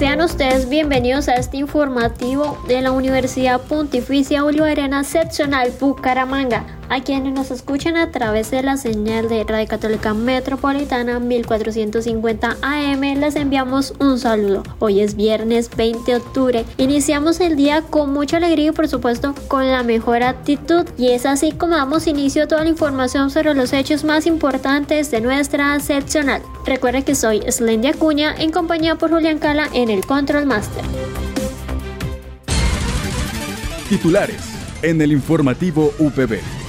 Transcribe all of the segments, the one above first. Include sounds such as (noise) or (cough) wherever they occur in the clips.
Sean ustedes bienvenidos a este informativo de la Universidad Pontificia Bolivariana Seccional Bucaramanga a quienes nos escuchan a través de la señal de Radio Católica Metropolitana 1450 AM, les enviamos un saludo. Hoy es viernes 20 de octubre. Iniciamos el día con mucha alegría y por supuesto con la mejor actitud. Y es así como damos inicio a toda la información sobre los hechos más importantes de nuestra seccional. Recuerda que soy Slendy Acuña en compañía por Julián Cala en el Control Master. Titulares en el informativo UPB.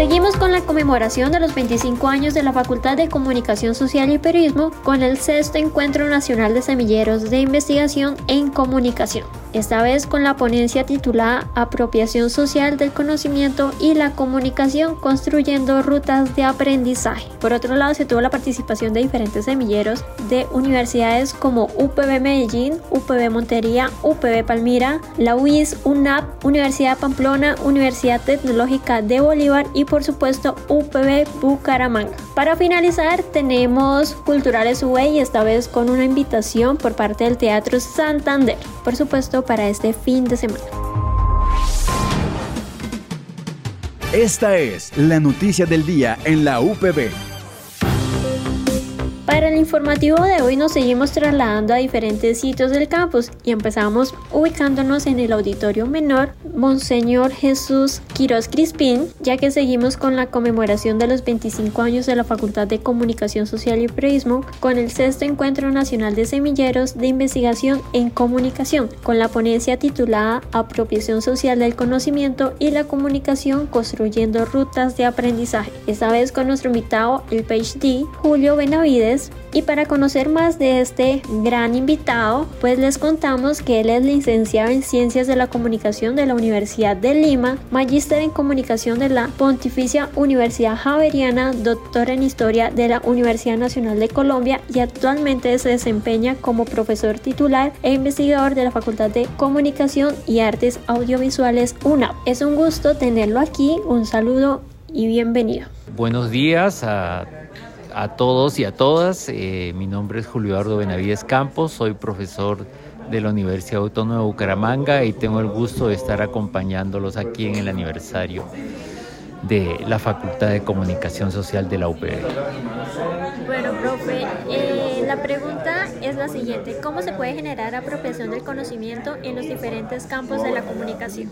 Seguimos con la conmemoración de los 25 años de la Facultad de Comunicación Social y Periodismo con el sexto Encuentro Nacional de Semilleros de Investigación en Comunicación esta vez con la ponencia titulada Apropiación Social del Conocimiento y la Comunicación construyendo rutas de aprendizaje. Por otro lado, se tuvo la participación de diferentes semilleros de universidades como UPB Medellín, UPB Montería, UPB Palmira, la UIS, UNAP, Universidad Pamplona, Universidad Tecnológica de Bolívar y por supuesto UPB Bucaramanga. Para finalizar, tenemos Culturales UE y esta vez con una invitación por parte del Teatro Santander. Por supuesto, para este fin de semana. Esta es la noticia del día en la UPB. Para el informativo de hoy nos seguimos trasladando a diferentes sitios del campus y empezamos ubicándonos en el auditorio menor Monseñor Jesús Quiroz Crispín, ya que seguimos con la conmemoración de los 25 años de la Facultad de Comunicación Social y Periodismo con el sexto Encuentro Nacional de Semilleros de Investigación en Comunicación, con la ponencia titulada Apropiación Social del Conocimiento y la Comunicación construyendo rutas de aprendizaje. Esta vez con nuestro invitado, el PhD Julio Benavides, y para conocer más de este gran invitado, pues les contamos que él es licenciado en Ciencias de la Comunicación de la Universidad de Lima, magíster en Comunicación de la Pontificia Universidad Javeriana, doctor en Historia de la Universidad Nacional de Colombia y actualmente se desempeña como profesor titular e investigador de la Facultad de Comunicación y Artes Audiovisuales UNAP. Es un gusto tenerlo aquí, un saludo y bienvenido. Buenos días a a todos y a todas. Eh, mi nombre es Julio Eduardo Benavides Campos, soy profesor de la Universidad Autónoma de Bucaramanga y tengo el gusto de estar acompañándolos aquí en el aniversario de la Facultad de Comunicación Social de la UPB. Bueno, profe, eh, la pregunta es la siguiente. ¿Cómo se puede generar apropiación del conocimiento en los diferentes campos de la comunicación?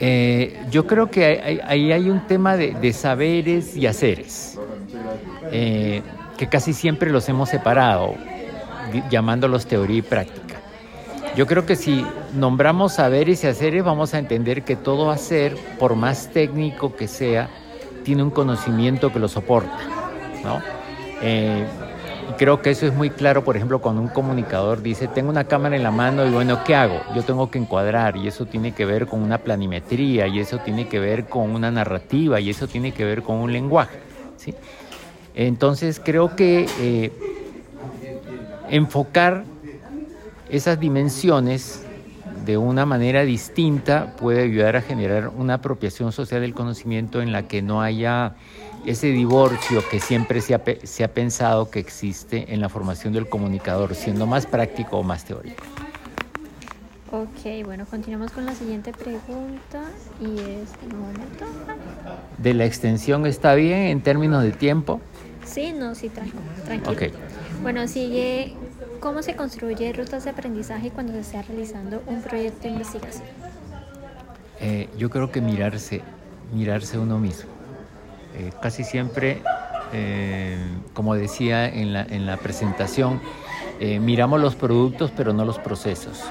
Eh, yo creo que ahí hay, un tema de saberes y haceres. Eh, que casi siempre los hemos separado, llamándolos teoría y práctica. Yo creo que si nombramos saberes y haceres, vamos a entender que todo hacer, por más técnico que sea, tiene un conocimiento que lo soporta. ¿no? Eh, creo que eso es muy claro, por ejemplo, cuando un comunicador dice, tengo una cámara en la mano y bueno, ¿qué hago? Yo tengo que encuadrar y eso tiene que ver con una planimetría y eso tiene que ver con una narrativa y eso tiene que ver con un lenguaje. ¿sí? Entonces creo que eh, enfocar esas dimensiones de una manera distinta puede ayudar a generar una apropiación social del conocimiento en la que no haya ese divorcio que siempre se ha, se ha pensado que existe en la formación del comunicador, siendo más práctico o más teórico. Ok, bueno, continuamos con la siguiente pregunta y es momento. ¿De la extensión está bien en términos de tiempo? Sí, no, sí, tranquilo. tranquilo. Bueno, sigue, ¿cómo se construye rutas de aprendizaje cuando se está realizando un proyecto de investigación? Eh, yo creo que mirarse, mirarse uno mismo. Eh, casi siempre, eh, como decía en la, en la presentación, miramos los productos pero no los procesos.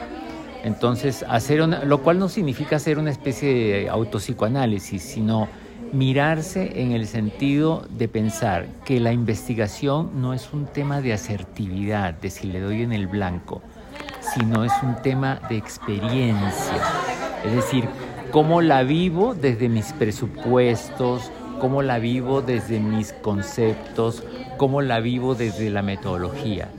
Entonces, hacer lo cual no significa hacer una especie de autopsicoanálisis, sino mirarse en el sentido de pensar que la investigación no es un tema de asertividad, de si le doy en el blanco, sino es un tema de experiencia. Es decir, cómo la vivo desde mis presupuestos, cómo la vivo desde mis conceptos, cómo la vivo desde la metodología.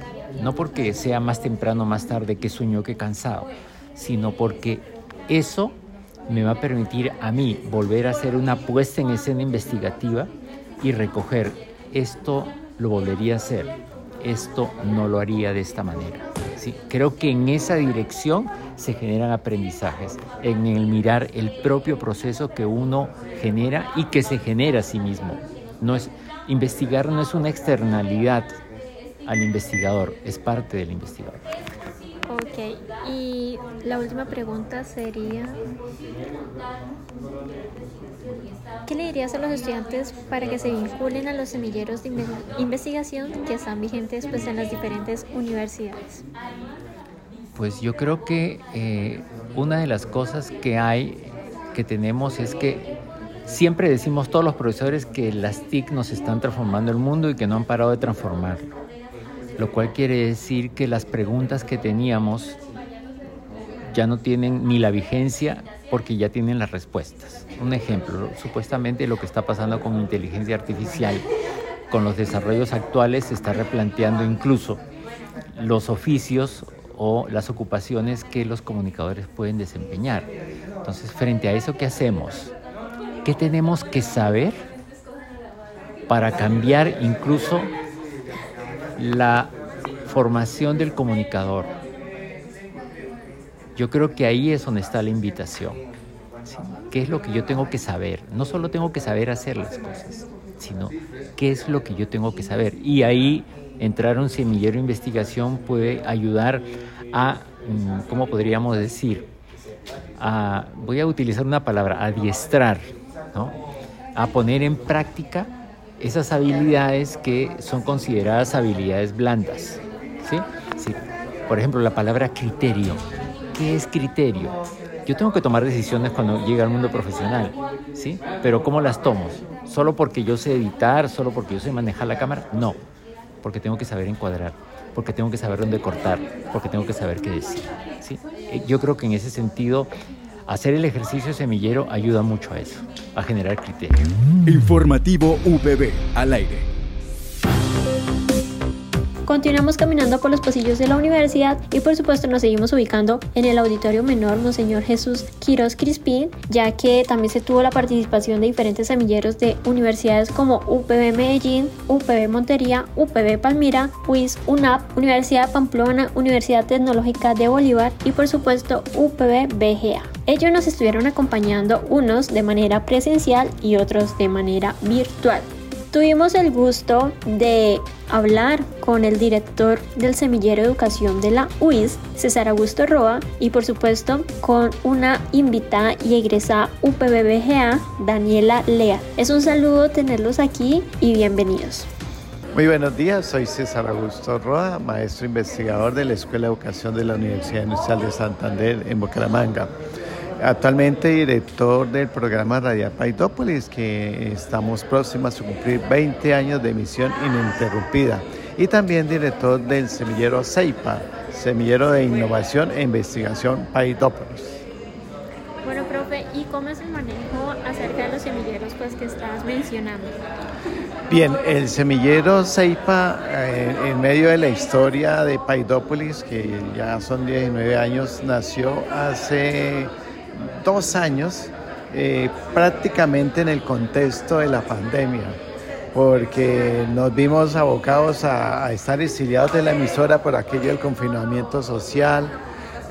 No porque sea más temprano más tarde que sueño que cansado, sino porque eso me va a permitir a mí volver a hacer una puesta en escena investigativa y recoger esto lo volvería a hacer, esto no lo haría de esta manera. ¿sí? Creo que en esa dirección se generan aprendizajes, en el mirar el propio proceso que uno genera y que se genera a sí mismo. No es, investigar no es una externalidad al investigador, es parte del investigador. Ok, y la última pregunta sería, ¿qué le dirías a los estudiantes para que se vinculen a los semilleros de investigación que están vigentes pues, en las diferentes universidades? Pues yo creo que eh, una de las cosas que hay, que tenemos, es que siempre decimos todos los profesores que las TIC nos están transformando el mundo y que no han parado de transformarlo lo cual quiere decir que las preguntas que teníamos ya no tienen ni la vigencia porque ya tienen las respuestas. Un ejemplo, supuestamente lo que está pasando con inteligencia artificial, con los desarrollos actuales, se está replanteando incluso los oficios o las ocupaciones que los comunicadores pueden desempeñar. Entonces, frente a eso, ¿qué hacemos? ¿Qué tenemos que saber para cambiar incluso la formación del comunicador. Yo creo que ahí es donde está la invitación. ¿Qué es lo que yo tengo que saber? No solo tengo que saber hacer las cosas, sino qué es lo que yo tengo que saber. Y ahí entrar a un semillero de investigación puede ayudar a, mm, ¿cómo podríamos decir? A, voy a utilizar una palabra, adiestrar, ¿no? a poner en práctica esas habilidades que son consideradas habilidades blandas. ¿sí? Sí. Por ejemplo, la palabra criterio. ¿Qué es criterio? Yo tengo que tomar decisiones cuando llega al mundo profesional, ¿sí? Pero ¿cómo las tomo? ¿Solo porque yo sé editar? ¿Solo porque yo sé manejar la cámara? No, porque tengo que saber encuadrar, porque tengo que saber dónde cortar, porque tengo que saber qué decir, ¿sí? Eh, yo creo que en ese sentido Hacer el ejercicio semillero ayuda mucho a eso, a generar criterio. Informativo VB al aire. Continuamos caminando por los pasillos de la universidad y por supuesto nos seguimos ubicando en el auditorio menor Monseñor Jesús Quiroz Crispín, ya que también se tuvo la participación de diferentes semilleros de universidades como UPB Medellín, UPB Montería, UPB Palmira, UIS, UNAP, Universidad Pamplona, Universidad Tecnológica de Bolívar y por supuesto UPB BGA. Ellos nos estuvieron acompañando unos de manera presencial y otros de manera virtual. Tuvimos el gusto de hablar con el director del Semillero de Educación de la UIS, César Augusto Roa, y por supuesto con una invitada y egresada UPBBGA, Daniela Lea. Es un saludo tenerlos aquí y bienvenidos. Muy buenos días, soy César Augusto Roa, maestro investigador de la Escuela de Educación de la Universidad Industrial de Santander en Bucaramanga. Actualmente director del programa Radial Paidópolis, que estamos próximos a cumplir 20 años de emisión ininterrumpida. Y también director del semillero CEIPA, Semillero de Innovación e Investigación Paidópolis. Bueno, profe, ¿y cómo es el manejo acerca de los semilleros pues, que estabas mencionando? Bien, el semillero CEIPA, eh, en medio de la historia de Paidópolis, que ya son 19 años, nació hace dos años eh, prácticamente en el contexto de la pandemia, porque nos vimos abocados a, estar exiliados de la emisora por aquello del confinamiento social,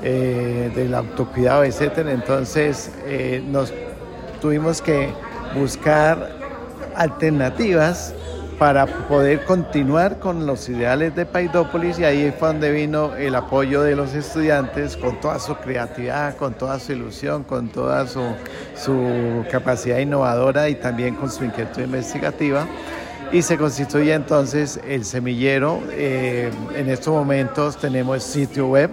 eh, del autocuidado, etc. Entonces eh, nos tuvimos que buscar alternativas para poder continuar con los ideales de Paidópolis y ahí fue donde vino el apoyo de los estudiantes con toda su creatividad, con toda su ilusión, con toda su, capacidad innovadora y también con su inquietud investigativa. Y se constituye entonces el semillero. Eh, en estos momentos tenemos sitio web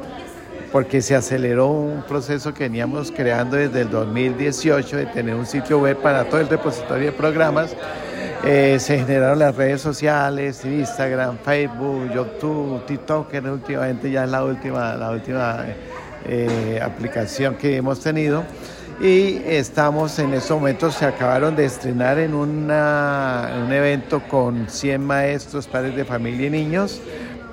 porque se aceleró un proceso que veníamos creando desde el 2018 de tener un sitio web para todo el repositorio de programas. Eh, se generaron las redes sociales, Instagram, Facebook, YouTube, TikTok, que últimamente ya es la última, la última eh, aplicación que hemos tenido. Y estamos en estos momentos, se acabaron de estrenar en, una, un evento con 100 maestros, padres de familia y niños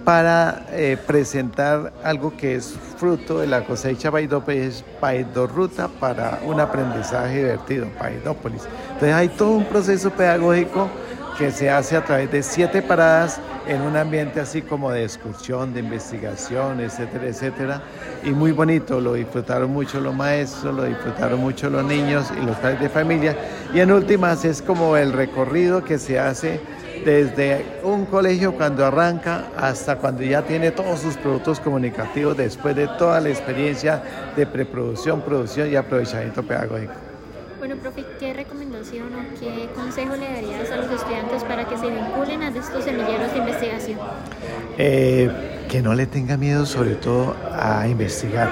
para eh, presentar algo que es fruto de la cosecha Paidorruta para un aprendizaje divertido, Paidópolis. Entonces hay todo un proceso pedagógico que se hace a través de siete paradas en un ambiente así como de excursión, de investigación, etcétera, etcétera. Y muy bonito, lo disfrutaron mucho los maestros, lo disfrutaron mucho los niños y los padres de familia. Y en últimas es como el recorrido que se hace desde un colegio cuando arranca hasta cuando ya tiene todos sus productos comunicativos después de toda la experiencia de preproducción, producción y aprovechamiento pedagógico. Bueno, profe, ¿qué recomendación o qué consejo le darías a los estudiantes para que se vinculen a estos semilleros de investigación? Eh, que no le tengan miedo sobre todo a investigar,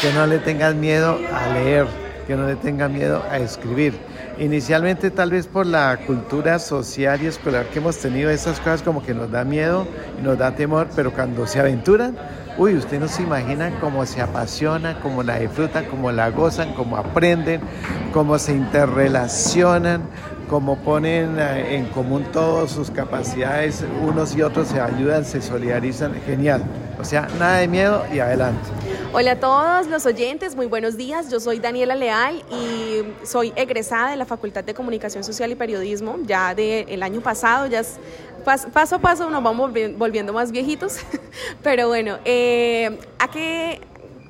que no le tengan miedo a leer, que no le tengan miedo a escribir Inicialmente tal vez por la cultura social y escolar que hemos tenido, esas cosas como que nos da miedo y nos da temor, pero cuando se aventuran, uy, usted no se imagina cómo se apasiona, cómo la disfrutan, cómo la gozan, cómo aprenden, cómo se interrelacionan, cómo ponen eh, en común todas sus capacidades, unos y otros se ayudan, se solidarizan, genial. O sea, nada de miedo y adelante. Hola a todos los oyentes, muy buenos días. Yo soy Daniela Leal y soy egresada de la Facultad de Comunicación Social y Periodismo ya del año pasado. Ya paso a paso nos vamos volviendo más viejitos. (laughs) Pero bueno, eh, ¿a qué,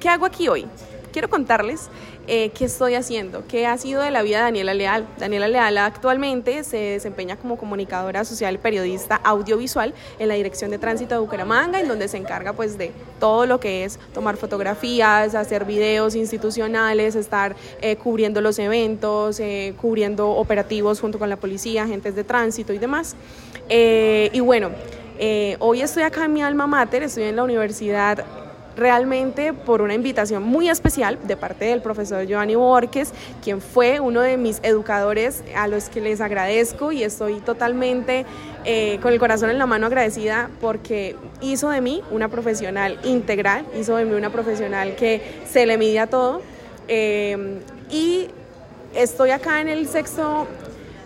qué hago aquí hoy? Quiero contarles eh, qué estoy haciendo, qué ha sido de la vida de Daniela Leal. Daniela Leal actualmente se desempeña como comunicadora social periodista audiovisual en la Dirección de Tránsito de Bucaramanga, en donde se encarga pues de todo lo que es tomar fotografías, hacer videos institucionales, estar eh, cubriendo los eventos, eh, cubriendo operativos junto con la policía, agentes de tránsito y demás. y bueno, hoy estoy acá en mi alma mater, estoy en la Universidad realmente por una invitación muy especial de parte del profesor Giovanni Borges, quien fue uno de mis educadores a los que les agradezco y estoy totalmente eh, con el corazón en la mano agradecida porque hizo de mí una profesional integral, hizo de mí una profesional que se le mide a todo. Eh, y estoy acá en el sexto,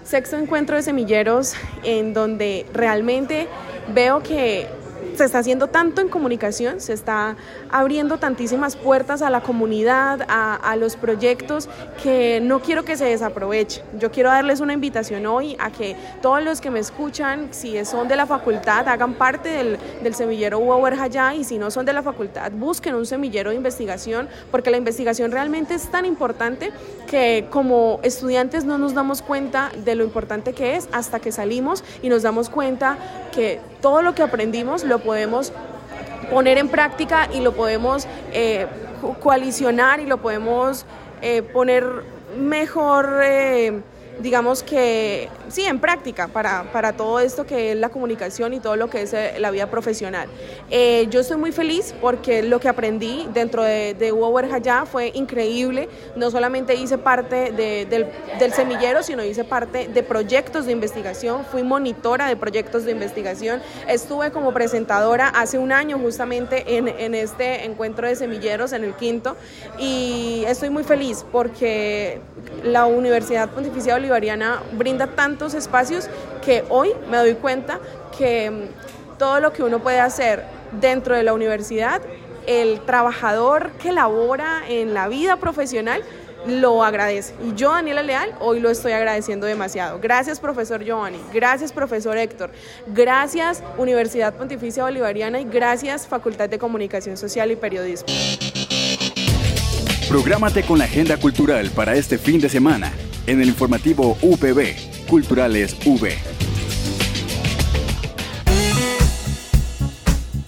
sexto encuentro de semilleros en donde realmente veo que se está haciendo tanto en comunicación, se está abriendo tantísimas puertas a la comunidad, a, los proyectos, que no quiero que se desaproveche. Yo quiero darles una invitación hoy a que todos los que me escuchan, si son de la facultad, hagan parte del, del semillero Uber Hayá y si no son de la facultad, busquen un semillero de investigación, porque la investigación realmente es tan importante que como estudiantes no nos damos cuenta de lo importante que es hasta que salimos y nos damos cuenta que todo lo que aprendimos lo podemos poner en práctica y lo podemos eh, coalicionar y lo podemos eh, poner mejor. Digamos que sí, en práctica para, para, todo esto que es la comunicación y todo lo que es eh, la vida profesional. Eh, yo estoy muy feliz porque lo que aprendí dentro de, de Uber fue increíble. No solamente hice parte del, del, semillero, sino hice parte de proyectos de investigación. Fui monitora de proyectos de investigación. Estuve como presentadora hace un año justamente en, en este encuentro de semilleros, en el quinto, y estoy muy feliz porque la Universidad Pontificia Bolivariana brinda tantos espacios que hoy me doy cuenta que mm, todo lo que uno puede hacer dentro de la universidad, el trabajador que labora en la vida profesional, lo agradece. Y yo, Daniela Leal, hoy lo estoy agradeciendo demasiado. Gracias, profesor Giovanni. Gracias, profesor Héctor. Gracias, Universidad Pontificia Bolivariana y gracias, Facultad de Comunicación Social y Periodismo. Prográmate con la agenda cultural para este fin de semana en el informativo UPB, Culturales V.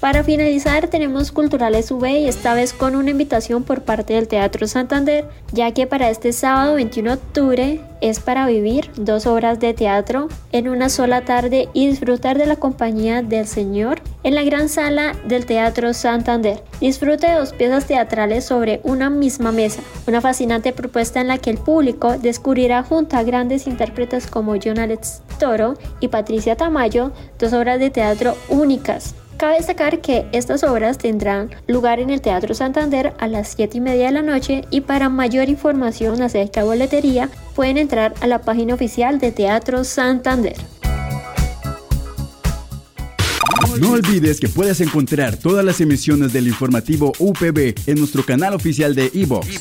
Para finalizar tenemos Culturales V y esta vez con una invitación por parte del Teatro Santander, ya que para este sábado 21 de octubre es para vivir dos obras de teatro en una sola tarde y disfrutar de la compañía del Señor en la gran sala del Teatro Santander. Disfrute de dos piezas teatrales sobre una misma mesa, una fascinante propuesta en la que el público descubrirá junto a grandes intérpretes como John Alex Toro y Patricia Tamayo dos obras de teatro únicas. Cabe destacar que estas obras tendrán lugar en el Teatro Santander a las 7 y media de la noche y para mayor información acerca de boletería pueden entrar a la página oficial de Teatro Santander. No olvides que puedes encontrar todas las emisiones del informativo UPB en nuestro canal oficial de iVox,